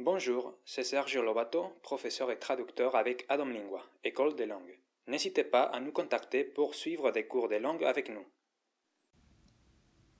Bonjour, c'est Sergio Lobato, professeur et traducteur avec Adam Lingua, École des langues. N'hésitez pas à nous contacter pour suivre des cours de langue avec nous.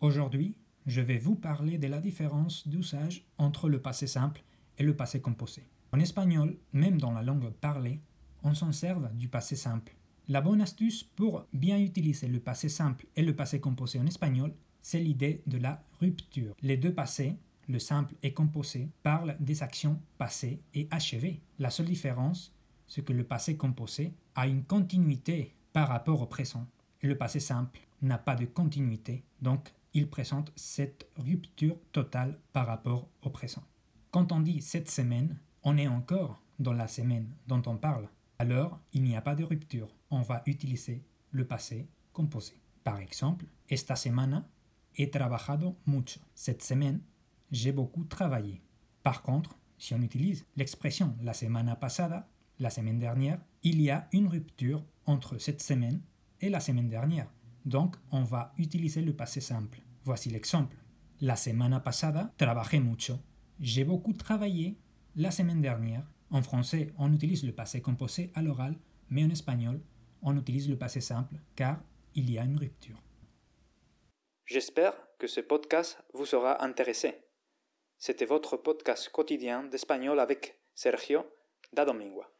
Aujourd'hui, je vais vous parler de la différence d'usage entre le passé simple et le passé composé. En espagnol, même dans la langue parlée, on s'en sert du passé simple. La bonne astuce pour bien utiliser le passé simple et le passé composé en espagnol, c'est l'idée de la rupture. Les deux passés, le simple et composé, parlent des actions passées et achevées. La seule différence, c'est que le passé composé a une continuité par rapport au présent. Et le passé simple n'a pas de continuité, donc il présente cette rupture totale par rapport au présent. Quand on dit cette semaine, on est encore dans la semaine dont on parle. Alors, il n'y a pas de rupture. On va utiliser le passé composé. Par exemple, esta semana he trabajado mucho. Cette semaine, j'ai beaucoup travaillé. Par contre, si on utilise l'expression la semana pasada, la semaine dernière, il y a une rupture entre cette semaine et la semaine dernière. Donc, on va utiliser le passé simple. Voici l'exemple. La semana pasada trabajé mucho. J'ai beaucoup travaillé la semaine dernière. En français, on utilise le passé composé à l'oral, mais en espagnol, on utilise le passé simple car il y a une rupture. J'espère que ce podcast vous sera intéressé. C'était votre podcast quotidien d'espagnol avec Sergio da Domingua.